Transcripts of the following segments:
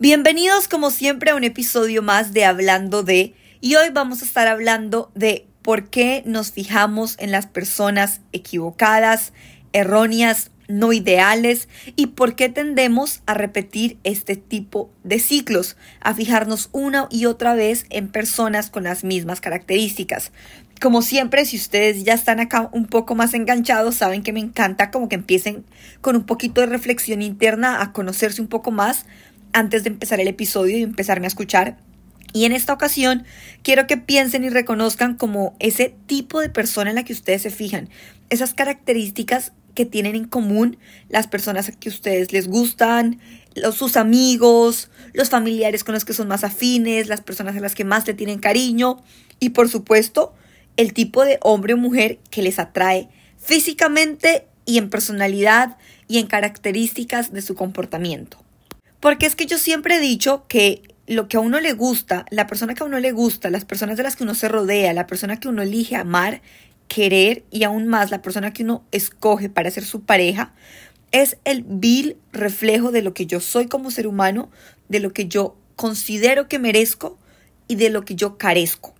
Bienvenidos como siempre a un episodio más de Hablando de y hoy vamos a estar hablando de por qué nos fijamos en las personas equivocadas, erróneas, no ideales y por qué tendemos a repetir este tipo de ciclos, a fijarnos una y otra vez en personas con las mismas características. Como siempre, si ustedes ya están acá un poco más enganchados, saben que me encanta como que empiecen con un poquito de reflexión interna a conocerse un poco más antes de empezar el episodio y empezarme a escuchar. Y en esta ocasión quiero que piensen y reconozcan como ese tipo de persona en la que ustedes se fijan, esas características que tienen en común las personas a que ustedes les gustan, sus amigos, los familiares con los que son más afines, las personas a las que más le tienen cariño y por supuesto el tipo de hombre o mujer que les atrae físicamente y en personalidad y en características de su comportamiento. Porque es que yo siempre he dicho que lo que a uno le gusta, la persona que a uno le gusta, las personas de las que uno se rodea, la persona que uno elige amar, querer y aún más la persona que uno escoge para ser su pareja, es el vil reflejo de lo que yo soy como ser humano, de lo que yo considero que merezco y de lo que yo carezco.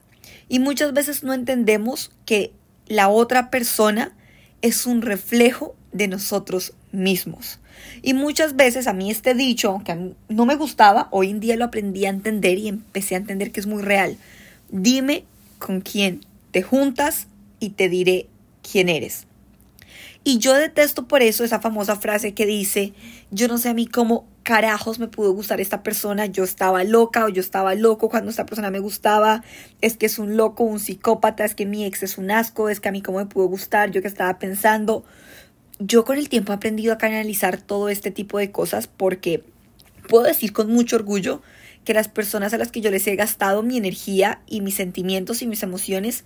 Y muchas veces no entendemos que la otra persona es un reflejo de nosotros mismos. Y muchas veces a mí este dicho, aunque no me gustaba, hoy en día lo aprendí a entender y empecé a entender que es muy real. Dime con quién te juntas y te diré quién eres. Y yo detesto por eso esa famosa frase que dice, yo no sé a mí cómo carajos me pudo gustar esta persona, yo estaba loca o yo estaba loco cuando esta persona me gustaba, es que es un loco, un psicópata, es que mi ex es un asco, es que a mí cómo me pudo gustar, yo que estaba pensando yo con el tiempo he aprendido a canalizar todo este tipo de cosas porque puedo decir con mucho orgullo que las personas a las que yo les he gastado mi energía y mis sentimientos y mis emociones,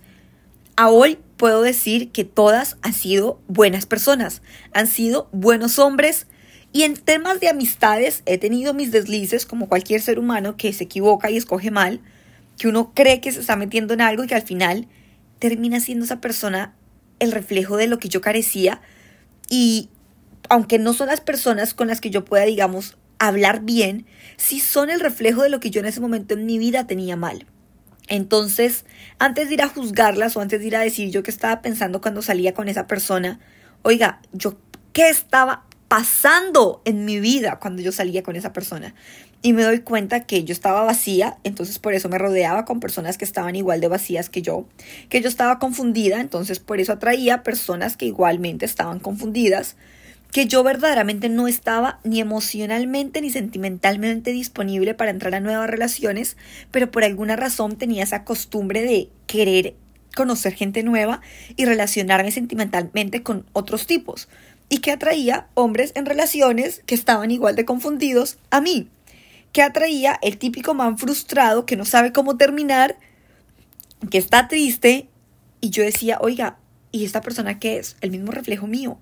a hoy puedo decir que todas han sido buenas personas, han sido buenos hombres. Y en temas de amistades he tenido mis deslices como cualquier ser humano que se equivoca y escoge mal, que uno cree que se está metiendo en algo y que al final termina siendo esa persona el reflejo de lo que yo carecía y aunque no son las personas con las que yo pueda, digamos, hablar bien, sí son el reflejo de lo que yo en ese momento en mi vida tenía mal. Entonces, antes de ir a juzgarlas o antes de ir a decir yo qué estaba pensando cuando salía con esa persona, oiga, yo qué estaba pasando en mi vida cuando yo salía con esa persona. Y me doy cuenta que yo estaba vacía, entonces por eso me rodeaba con personas que estaban igual de vacías que yo, que yo estaba confundida, entonces por eso atraía personas que igualmente estaban confundidas, que yo verdaderamente no estaba ni emocionalmente ni sentimentalmente disponible para entrar a nuevas relaciones, pero por alguna razón tenía esa costumbre de querer conocer gente nueva y relacionarme sentimentalmente con otros tipos y que atraía hombres en relaciones que estaban igual de confundidos a mí, que atraía el típico man frustrado que no sabe cómo terminar, que está triste y yo decía, oiga, ¿y esta persona qué es? El mismo reflejo mío.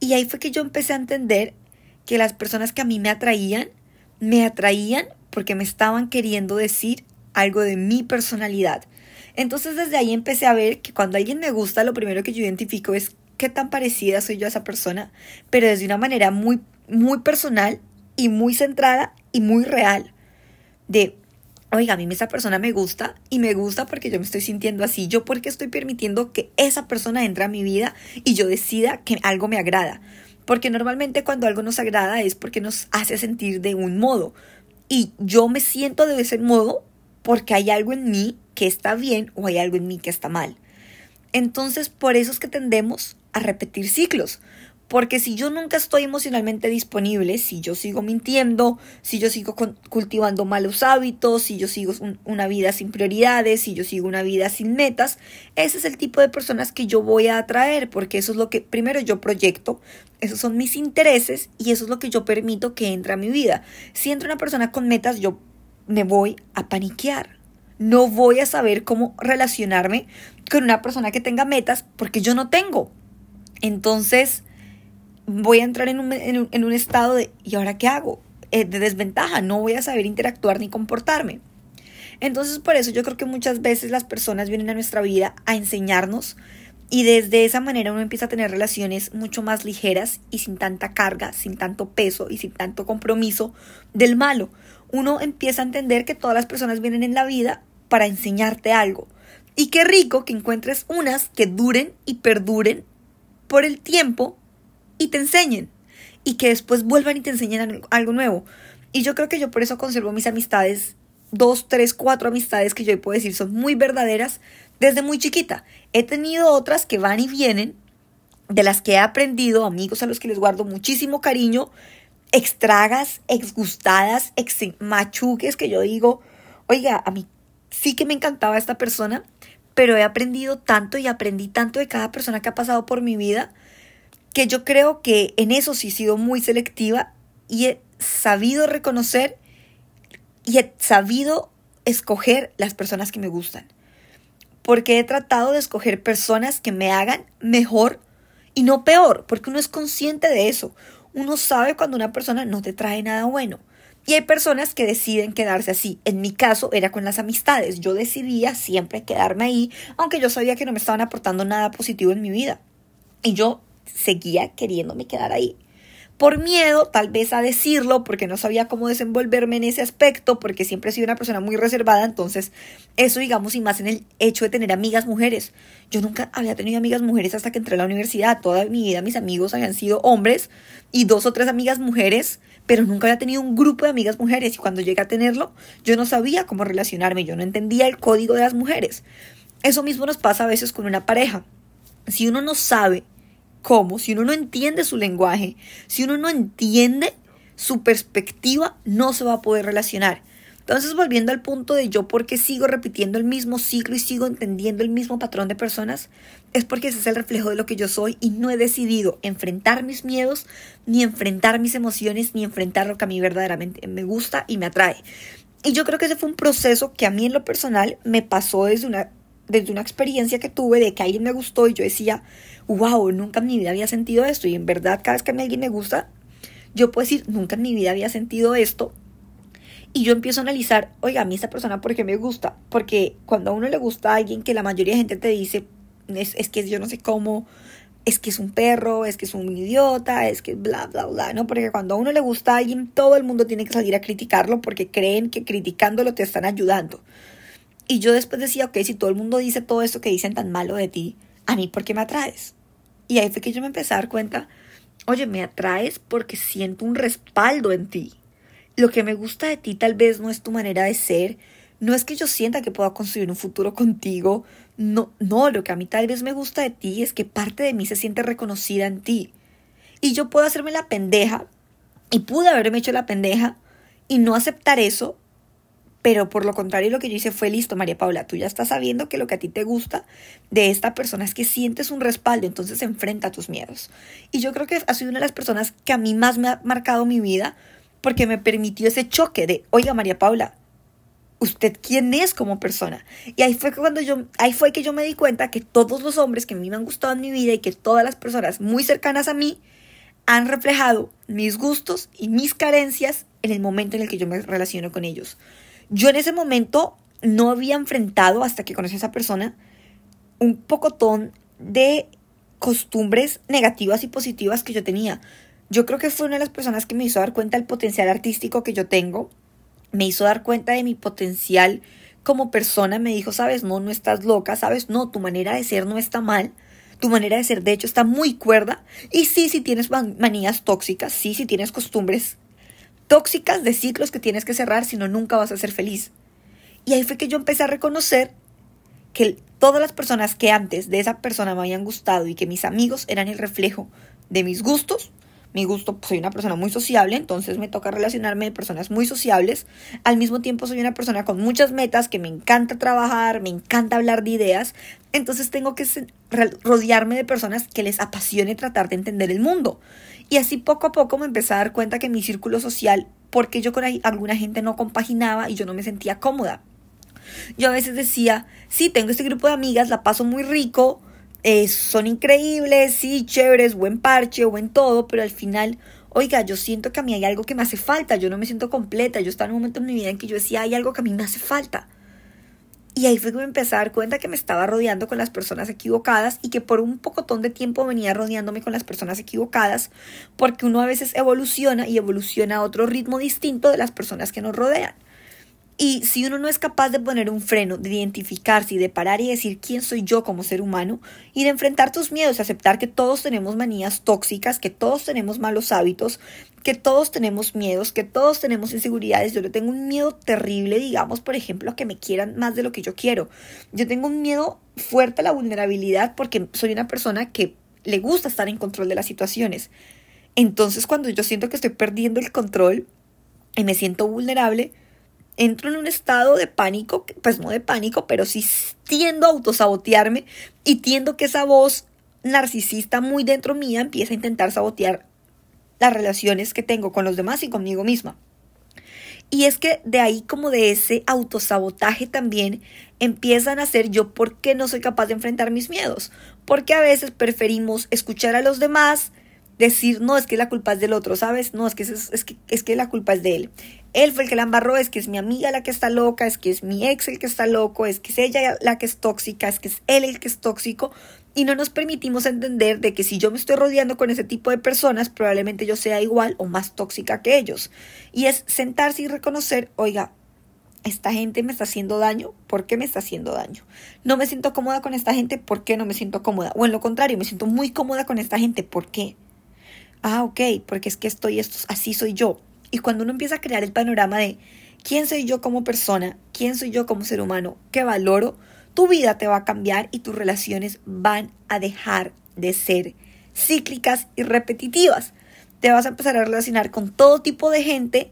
Y ahí fue que yo empecé a entender que las personas que a mí me atraían, me atraían porque me estaban queriendo decir algo de mi personalidad. Entonces desde ahí empecé a ver que cuando alguien me gusta, lo primero que yo identifico es qué tan parecida soy yo a esa persona, pero desde una manera muy, muy personal y muy centrada y muy real. De, oiga, a mí esa persona me gusta y me gusta porque yo me estoy sintiendo así, yo porque estoy permitiendo que esa persona entre a mi vida y yo decida que algo me agrada. Porque normalmente cuando algo nos agrada es porque nos hace sentir de un modo. Y yo me siento de ese modo porque hay algo en mí que está bien o hay algo en mí que está mal. Entonces, por eso es que tendemos a repetir ciclos. Porque si yo nunca estoy emocionalmente disponible, si yo sigo mintiendo, si yo sigo cultivando malos hábitos, si yo sigo una vida sin prioridades, si yo sigo una vida sin metas, ese es el tipo de personas que yo voy a atraer, porque eso es lo que primero yo proyecto, esos son mis intereses y eso es lo que yo permito que entre a mi vida. Si entra una persona con metas, yo me voy a paniquear. No voy a saber cómo relacionarme con una persona que tenga metas porque yo no tengo. Entonces, voy a entrar en un, en un, estado de, ¿y ahora qué hago? Eh, de desventaja, no voy a saber interactuar ni comportarme. Entonces, por eso yo creo que muchas veces las personas vienen a nuestra vida a enseñarnos Y desde esa manera uno empieza a tener relaciones mucho más ligeras y sin tanta carga, sin tanto peso y sin tanto compromiso del malo. Uno empieza a entender que todas las personas vienen en la vida para enseñarte algo. Y qué rico que encuentres unas que duren y perduren por el tiempo y te enseñen. Y que después vuelvan y te enseñen algo nuevo. Y yo creo que yo por eso conservo mis amistades, dos, tres, cuatro amistades que yo puedo decir son muy verdaderas desde muy chiquita. He tenido otras que van y vienen, de las que he aprendido, amigos a los que les guardo muchísimo cariño, extragas, exgustadas, ex machuques que yo digo, oiga, a mí sí que me encantaba esta persona, pero he aprendido tanto y aprendí tanto de cada persona que ha pasado por mi vida, que yo creo que en eso sí he sido muy selectiva y he sabido reconocer y he sabido escoger las personas que me gustan porque he tratado de escoger personas que me hagan mejor y no peor, porque uno es consciente de eso. Uno sabe cuando una persona no te trae nada bueno. Y hay personas que deciden quedarse así. En mi caso era con las amistades. Yo decidía siempre quedarme ahí, aunque yo sabía que no me estaban aportando nada positivo en mi vida. Y yo seguía queriéndome quedar ahí por miedo tal vez a decirlo, porque no sabía cómo desenvolverme en ese aspecto, porque siempre he sido una persona muy reservada, entonces eso digamos y más en el hecho de tener amigas mujeres. Yo nunca había tenido amigas mujeres hasta que entré a la universidad, toda mi vida mis amigos habían sido hombres y dos o tres amigas mujeres, pero nunca había tenido un grupo de amigas mujeres y cuando llegué a tenerlo yo no sabía cómo relacionarme, yo no entendía el código de las mujeres. Eso mismo nos pasa a veces con una pareja. Si uno no sabe cómo, si uno no entiende su lenguaje, si uno no entiende su perspectiva, no se va a poder relacionar. Entonces, volviendo al punto de yo por qué sigo repitiendo el mismo ciclo y sigo entendiendo el mismo patrón de personas, es porque ese es el reflejo de lo que yo soy y no he decidido enfrentar mis miedos, ni enfrentar mis emociones, ni enfrentar lo que a mí verdaderamente me gusta y me atrae. Y yo creo que ese fue un proceso que a mí en lo personal me pasó desde una, desde una experiencia que tuve de que alguien me gustó y yo decía, wow, nunca en mi vida había sentido esto. Y en verdad, cada vez que a alguien me gusta, yo puedo decir, nunca en mi vida había sentido esto. Y yo empiezo a analizar, oiga, a mí esta persona, ¿por qué me gusta? Porque cuando a uno le gusta a alguien que la mayoría de gente te dice, es, es que yo no sé cómo, es que es un perro, es que es un idiota, es que bla, bla, bla, ¿no? Porque cuando a uno le gusta a alguien, todo el mundo tiene que salir a criticarlo porque creen que criticándolo te están ayudando. Y yo después decía, ok, si todo el mundo dice todo esto que dicen tan malo de ti, ¿a mí por qué me atraes? Y ahí fue que yo me empecé a dar cuenta, oye, me atraes porque siento un respaldo en ti. Lo que me gusta de ti tal vez no es tu manera de ser, no es que yo sienta que pueda construir un futuro contigo, no, no, lo que a mí tal vez me gusta de ti es que parte de mí se siente reconocida en ti. Y yo puedo hacerme la pendeja, y pude haberme hecho la pendeja, y no aceptar eso, pero por lo contrario, lo que yo hice fue listo, María Paula, tú ya estás sabiendo que lo que a ti te gusta de esta persona es que sientes un respaldo, entonces enfrenta tus miedos. Y yo creo que ha sido una de las personas que a mí más me ha marcado mi vida porque me permitió ese choque de, oiga, María Paula, ¿usted quién es como persona? Y ahí fue cuando yo, ahí fue que yo me di cuenta que todos los hombres que a mí me han gustado en mi vida y que todas las personas muy cercanas a mí han reflejado mis gustos y mis carencias en el momento en el que yo me relaciono con ellos. Yo en ese momento no había enfrentado, hasta que conocí a esa persona, un pocotón de costumbres negativas y positivas que yo tenía. Yo creo que fue una de las personas que me hizo dar cuenta del potencial artístico que yo tengo, me hizo dar cuenta de mi potencial como persona, me dijo, sabes, no, no estás loca, sabes, no, tu manera de ser no está mal, tu manera de ser de hecho está muy cuerda, y sí, si tienes manías tóxicas, sí, si tienes costumbres tóxicas de ciclos que tienes que cerrar, si no nunca vas a ser feliz. Y ahí fue que yo empecé a reconocer que todas las personas que antes de esa persona me habían gustado y que mis amigos eran el reflejo de mis gustos, mi gusto, pues, soy una persona muy sociable, entonces me toca relacionarme de personas muy sociables. Al mismo tiempo soy una persona con muchas metas, que me encanta trabajar, me encanta hablar de ideas. Entonces tengo que rodearme de personas que les apasione tratar de entender el mundo. Y así poco a poco me empecé a dar cuenta que mi círculo social, porque yo con alguna gente no compaginaba y yo no me sentía cómoda. Yo a veces decía, sí, tengo este grupo de amigas, la paso muy rico, eh, son increíbles, sí, chéveres, buen parche, buen todo, pero al final, oiga, yo siento que a mí hay algo que me hace falta, yo no me siento completa, yo estaba en un momento en mi vida en que yo decía, hay algo que a mí me hace falta. Y ahí fue que me empecé a dar cuenta que me estaba rodeando con las personas equivocadas y que por un pocotón de tiempo venía rodeándome con las personas equivocadas, porque uno a veces evoluciona y evoluciona a otro ritmo distinto de las personas que nos rodean. Y si uno no es capaz de poner un freno, de identificarse y de parar y decir quién soy yo como ser humano, y de enfrentar tus miedos, aceptar que todos tenemos manías tóxicas, que todos tenemos malos hábitos, que todos tenemos miedos, que todos tenemos inseguridades. Yo le tengo un miedo terrible, digamos, por ejemplo, a que me quieran más de lo que yo quiero. Yo tengo un miedo fuerte a la vulnerabilidad porque soy una persona que le gusta estar en control de las situaciones. Entonces, cuando yo siento que estoy perdiendo el control y me siento vulnerable, entro en un estado de pánico, pues no de pánico, pero sí tiendo a autosabotearme y tiendo que esa voz narcisista muy dentro mía empieza a intentar sabotear las relaciones que tengo con los demás y conmigo misma. Y es que de ahí como de ese autosabotaje también empiezan a ser yo por qué no soy capaz de enfrentar mis miedos. Porque a veces preferimos escuchar a los demás, decir, no, es que la culpa es del otro, ¿sabes? No, es que, es, que, es que la culpa es de él. Él fue el que la embarró, es que es mi amiga la que está loca, es que es mi ex el que está loco, es que es ella la que es tóxica, es que es él el que es tóxico. Y no nos permitimos entender de que si yo me estoy rodeando con ese tipo de personas, probablemente yo sea igual o más tóxica que ellos. Y es sentarse y reconocer, oiga, esta gente me está haciendo daño, ¿por qué me está haciendo daño? No me siento cómoda con esta gente, ¿por qué no me siento cómoda? O en lo contrario, me siento muy cómoda con esta gente, ¿por qué? Ah, ok, porque es que estoy, esto, así soy yo. Y cuando uno empieza a crear el panorama de quién soy yo como persona, quién soy yo como ser humano, qué valoro, tu vida te va a cambiar y tus relaciones van a dejar de ser cíclicas y repetitivas. Te vas a empezar a relacionar con todo tipo de gente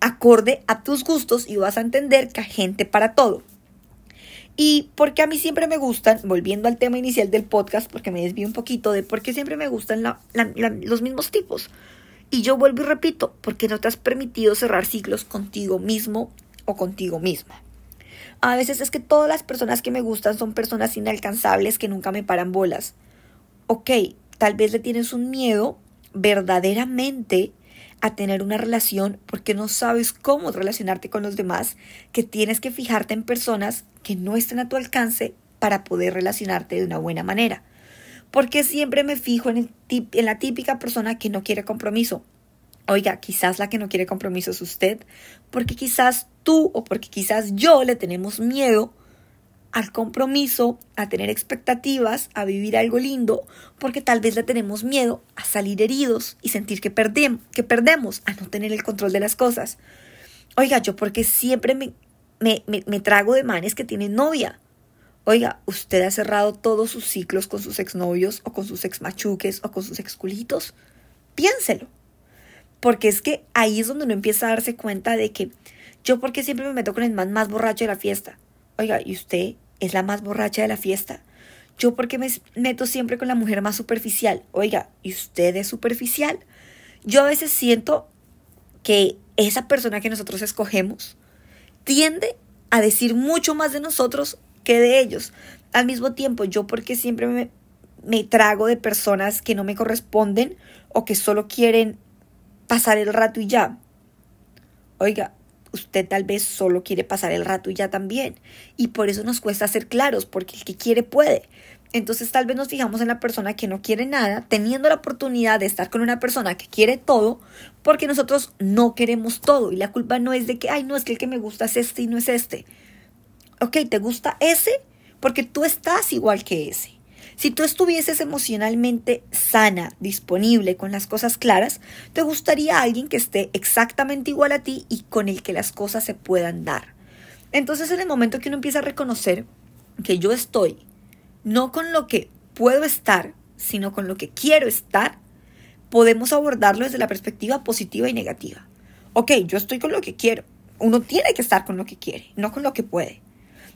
acorde a tus gustos y vas a entender que hay gente para todo. Y porque a mí siempre me gustan, volviendo al tema inicial del podcast, porque me desvío un poquito de por qué siempre me gustan los mismos tipos. Y yo vuelvo y repito, porque no te has permitido cerrar ciclos contigo mismo o contigo misma. A veces es que todas las personas que me gustan son personas inalcanzables que nunca me paran bolas. Ok, tal vez le tienes un miedo verdaderamente a tener una relación porque no sabes cómo relacionarte con los demás, que tienes que fijarte en personas que no estén a tu alcance para poder relacionarte de una buena manera. Porque siempre me fijo en, el en la típica persona que no quiere compromiso. Oiga, quizás la que no quiere compromiso es usted, porque quizás tú o porque quizás yo le tenemos miedo al compromiso, a tener expectativas, a vivir algo lindo, porque tal vez le tenemos miedo a salir heridos y sentir que, perdemos, que perdemos, a no tener el control de las cosas. Oiga, yo porque siempre me, me, me, trago de manes que tienen novia. Oiga, usted ha cerrado todos sus ciclos con sus exnovios o con sus exmachuques o con sus exculitos. Piénselo. Porque es que ahí es donde uno empieza a darse cuenta de que yo porque siempre me meto con el man más borracho de la fiesta. Oiga, ¿y usted es la más borracha de la fiesta. Yo porque me meto siempre con la mujer más superficial. Oiga, ¿y usted es superficial? Yo a veces siento que esa persona que nosotros escogemos tiende a decir mucho más de nosotros que de ellos. Al mismo tiempo, yo porque siempre me, me trago de personas que no me corresponden o que solo quieren pasar el rato y ya. Oiga, usted tal vez solo quiere pasar el rato y ya también. Y por eso nos cuesta ser claros, porque el que quiere puede. Entonces tal vez nos fijamos en la persona que no quiere nada, teniendo la oportunidad de estar con una persona que quiere todo, porque nosotros no queremos todo. Y la culpa no es de que, ay, no, es que el que me gusta es este y no es este. Ok, ¿te gusta ese? Porque tú estás igual que ese. Si tú estuvieses emocionalmente sana, disponible, con las cosas claras, te gustaría alguien que esté exactamente igual a ti y con el que las cosas se puedan dar. Entonces en el momento que uno empieza a reconocer que yo estoy no con lo que puedo estar, sino con lo que quiero estar, podemos abordarlo desde la perspectiva positiva y negativa. Ok, yo estoy con lo que quiero. Uno tiene que estar con lo que quiere, no con lo que puede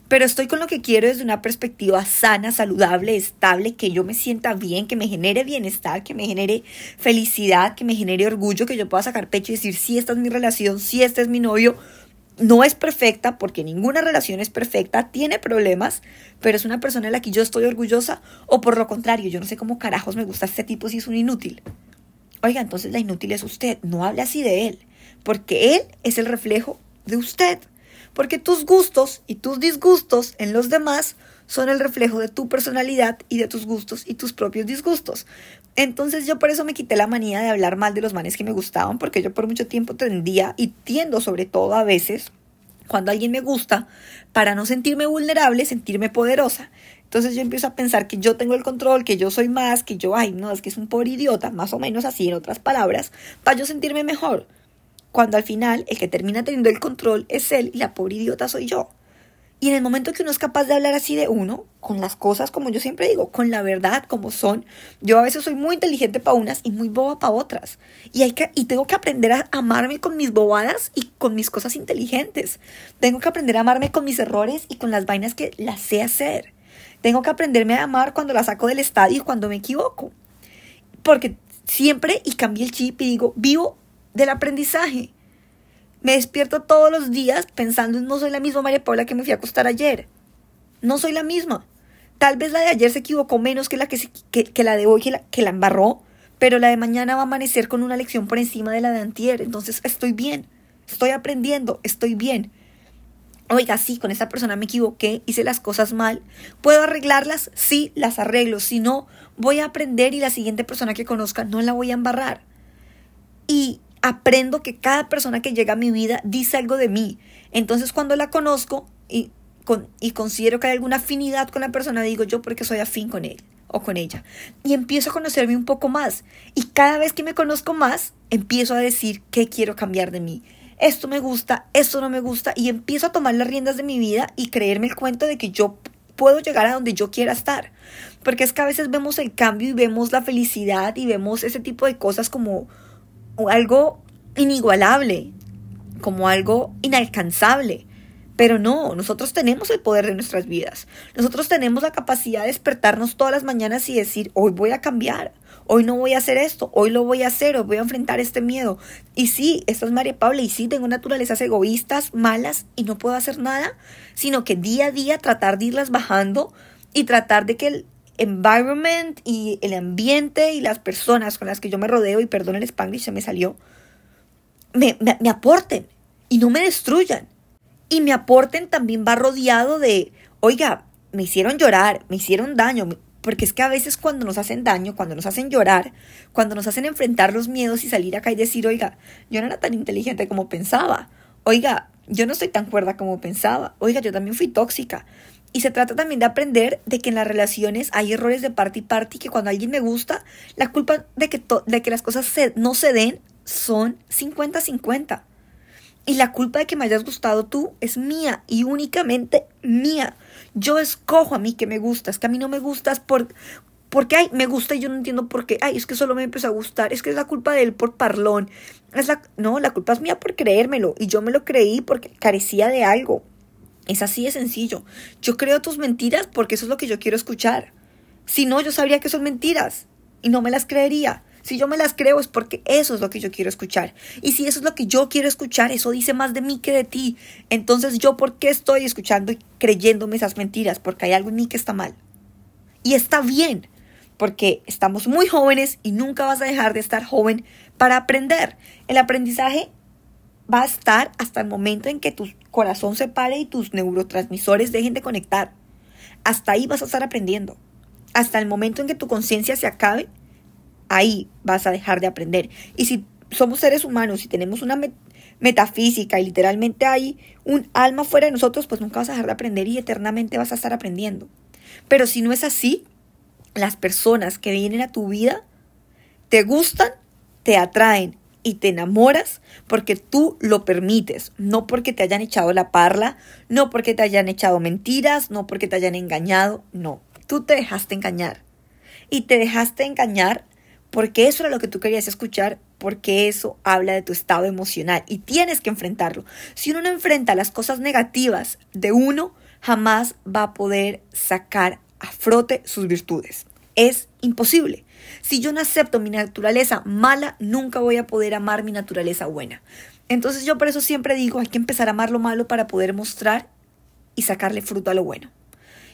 pero estoy con lo que quiero desde una perspectiva sana, saludable, estable, que yo me sienta bien, que me genere bienestar, que me genere felicidad, que me genere orgullo, que yo pueda sacar pecho y decir, sí, esta es mi relación, sí, este es mi novio. No es perfecta, porque ninguna relación es perfecta, tiene problemas, pero es una persona en la que yo estoy orgullosa, o por lo contrario, yo no sé cómo carajos me gusta este tipo si es un inútil. Oiga, entonces la inútil es usted, no hable así de él, porque él es el reflejo de usted porque tus gustos y tus disgustos en los demás son el reflejo de tu personalidad y de tus gustos y tus propios disgustos. Entonces yo por eso me quité la manía de hablar mal de los manes que me gustaban, porque yo por mucho tiempo tendía y tiendo sobre todo a veces, cuando alguien me gusta, para no sentirme vulnerable, sentirme poderosa. Entonces yo empiezo a pensar que yo tengo el control, que yo soy más, que yo, ay, no, es que es un pobre idiota, más o menos así en otras palabras, para yo sentirme mejor. Cuando al final el que termina teniendo el control es él y la pobre idiota soy yo. Y en el momento que uno es capaz de hablar así de uno, con las cosas como yo siempre digo, con la verdad como son, yo a veces soy muy inteligente para unas y muy boba para otras. Y, hay que, y tengo que aprender a amarme con mis bobadas y con mis cosas inteligentes. Tengo que aprender a amarme con mis errores y con las vainas que las sé hacer. Tengo que aprenderme a amar cuando la saco del estadio y cuando me equivoco. Porque siempre, y cambié el chip y digo, vivo del aprendizaje. Me despierto todos los días pensando en no soy la misma María Paula que me fui a acostar ayer. No soy la misma. Tal vez la de ayer se equivocó menos que la, que, que, la de hoy, que la, que la embarró, pero la de mañana va a amanecer con una lección por encima de la de antier. Entonces estoy bien, estoy aprendiendo, estoy bien. Oiga, sí, con esa persona me equivoqué, hice las cosas mal. ¿Puedo arreglarlas? Sí, las arreglo. Si no, voy a aprender y la siguiente persona que conozca no la voy a embarrar. Y aprendo que cada persona que llega a mi vida dice algo de mí. Entonces cuando la conozco y, y considero que hay alguna afinidad con la persona, digo yo porque soy afín con él o con ella. Y empiezo a conocerme un poco más. Y cada vez que me conozco más, empiezo a decir qué quiero cambiar de mí. Esto me gusta, esto no me gusta. Y empiezo a tomar las riendas de mi vida y creerme el cuento de que yo puedo llegar a donde yo quiera estar. Porque es que a veces vemos el cambio y vemos la felicidad y vemos ese tipo de cosas como algo inigualable, como algo inalcanzable. Pero no, nosotros tenemos el poder de nuestras vidas. Nosotros tenemos la capacidad de despertarnos todas las mañanas y decir, hoy voy a cambiar, hoy no voy a hacer esto, hoy lo voy a hacer, hoy voy a enfrentar este miedo. Y sí, esto es María Paula, y sí, tengo naturalezas egoístas, malas, y no puedo hacer nada, sino que día a día tratar de irlas bajando y tratar de que environment y el ambiente y las personas con las que yo me rodeo, y perdón el spanglish, se me salió, me, me, aporten y no me destruyan. Y me aporten también va rodeado de, oiga, me hicieron llorar, me hicieron daño, porque es que a veces cuando nos hacen daño, cuando nos hacen llorar, cuando nos hacen enfrentar los miedos y salir acá y decir, oiga, yo no era tan inteligente como pensaba, oiga, yo no soy tan cuerda como pensaba, oiga, yo también fui tóxica, y se trata también de aprender de que en las relaciones hay errores de parte y parte y que cuando alguien me gusta, la culpa de que, de que las cosas no se den son 50-50. Y la culpa de que me hayas gustado tú es mía y únicamente mía. Yo escojo a mí que me gustas, que a mí no me gustas por, porque ay, me gusta y yo no entiendo por qué. Ay, es que solo me empezó a gustar. Es que es la culpa de él por parlón. Es la, no, la culpa es mía por creérmelo. Y yo me lo creí porque carecía de algo. Es así de sencillo. Yo creo tus mentiras porque eso es lo que yo quiero escuchar. Si no, yo sabría que son mentiras y no me las creería. Si yo me las creo es porque eso es lo que yo quiero escuchar. Y si eso es lo que yo quiero escuchar, eso dice más de mí que de ti. Entonces yo, ¿por qué estoy escuchando y creyéndome esas mentiras? Porque hay algo en mí que está mal. Y está bien, porque estamos muy jóvenes y nunca vas a dejar de estar joven para aprender. El aprendizaje va a estar hasta el momento en que tu corazón se pare y tus neurotransmisores dejen de conectar. Hasta ahí vas a estar aprendiendo. Hasta el momento en que tu conciencia se acabe, ahí vas a dejar de aprender. Y si somos seres humanos y tenemos una metafísica y literalmente hay un alma fuera de nosotros, pues nunca vas a dejar de aprender y eternamente vas a estar aprendiendo. Pero si no es así, las personas que vienen a tu vida te gustan, te atraen y te enamoras porque tú lo permites, no porque te hayan echado la parla, no porque te hayan echado mentiras, no porque te hayan engañado, no, tú te dejaste engañar. Y te dejaste engañar porque eso era lo que tú querías escuchar, porque eso habla de tu estado emocional y tienes que enfrentarlo. Si uno no enfrenta las cosas negativas de uno, jamás va a poder sacar a frote sus virtudes. Es imposible. Si yo no acepto mi naturaleza mala, nunca voy a poder amar mi naturaleza buena. Entonces yo por eso siempre digo, hay que empezar a amar lo malo para poder mostrar y sacarle fruto a lo bueno.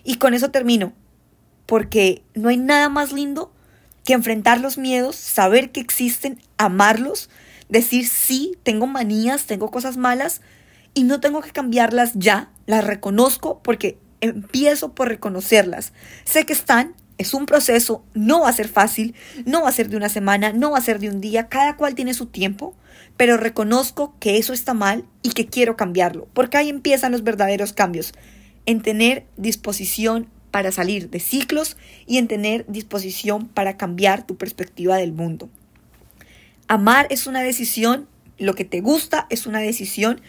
Y con eso termino, porque no hay nada más lindo que enfrentar los miedos, saber que existen, amarlos, decir sí, tengo manías, tengo cosas malas y no tengo que cambiarlas ya, las reconozco porque empiezo por reconocerlas. Sé que están, es un proceso, no va a ser fácil, no va a ser de una semana, no va a ser de un día, cada cual tiene su tiempo, pero reconozco que eso está mal y que quiero cambiarlo, porque ahí empiezan los verdaderos cambios, en tener disposición para salir de ciclos y en tener disposición para cambiar tu perspectiva del mundo. Amar es una decisión, lo que te gusta es una decisión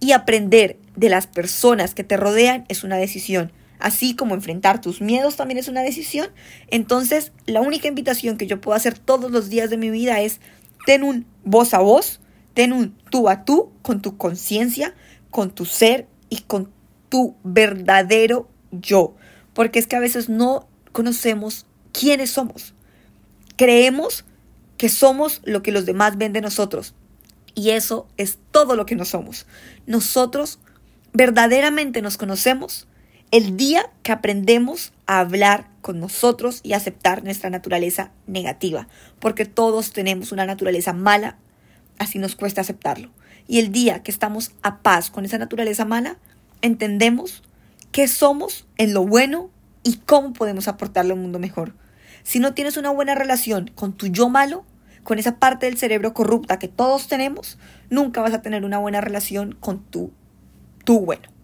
y aprender de las personas que te rodean es una decisión. Así como enfrentar tus miedos también es una decisión. Entonces, la única invitación que yo puedo hacer todos los días de mi vida es ten un voz a voz, ten un tú a tú con tu conciencia, con tu ser y con tu verdadero yo. Porque es que a veces no conocemos quiénes somos. Creemos que somos lo que los demás ven de nosotros. Y eso es todo lo que no somos. Nosotros verdaderamente nos conocemos el día que aprendemos a hablar con nosotros y aceptar nuestra naturaleza negativa, porque todos tenemos una naturaleza mala, así nos cuesta aceptarlo. Y el día que estamos a paz con esa naturaleza mala, entendemos qué somos en lo bueno y cómo podemos aportarle a un mundo mejor. Si no tienes una buena relación con tu yo malo, con esa parte del cerebro corrupta que todos tenemos, nunca vas a tener una buena relación con tu, tu bueno.